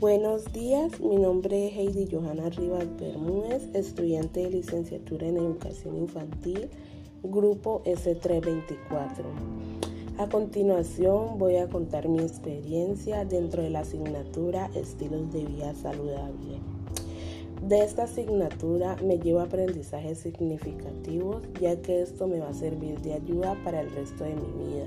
Buenos días, mi nombre es Heidi Johanna Rivas Bermúdez, estudiante de licenciatura en Educación Infantil, grupo S324. A continuación voy a contar mi experiencia dentro de la asignatura Estilos de Vida Saludable. De esta asignatura me llevo aprendizajes significativos ya que esto me va a servir de ayuda para el resto de mi vida.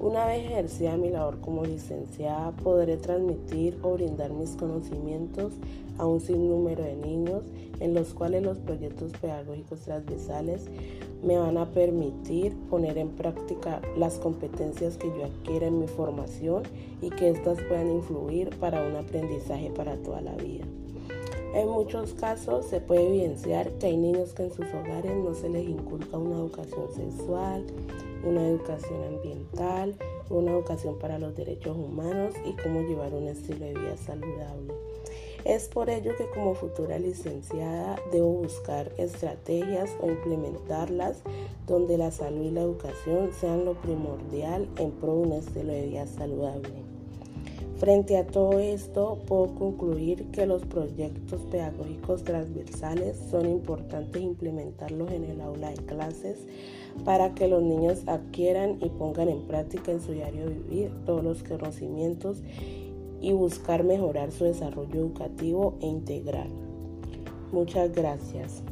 Una vez ejercida mi labor como licenciada, podré transmitir o brindar mis conocimientos a un sinnúmero de niños en los cuales los proyectos pedagógicos transversales me van a permitir poner en práctica las competencias que yo adquiera en mi formación y que éstas puedan influir para un aprendizaje para toda la vida. En muchos casos se puede evidenciar que hay niños que en sus hogares no se les inculca una educación sexual, una educación ambiental, una educación para los derechos humanos y cómo llevar un estilo de vida saludable. Es por ello que como futura licenciada debo buscar estrategias o implementarlas donde la salud y la educación sean lo primordial en pro de un estilo de vida saludable. Frente a todo esto, puedo concluir que los proyectos pedagógicos transversales son importantes implementarlos en el aula de clases para que los niños adquieran y pongan en práctica en su diario vivir todos los conocimientos y buscar mejorar su desarrollo educativo e integral. Muchas gracias.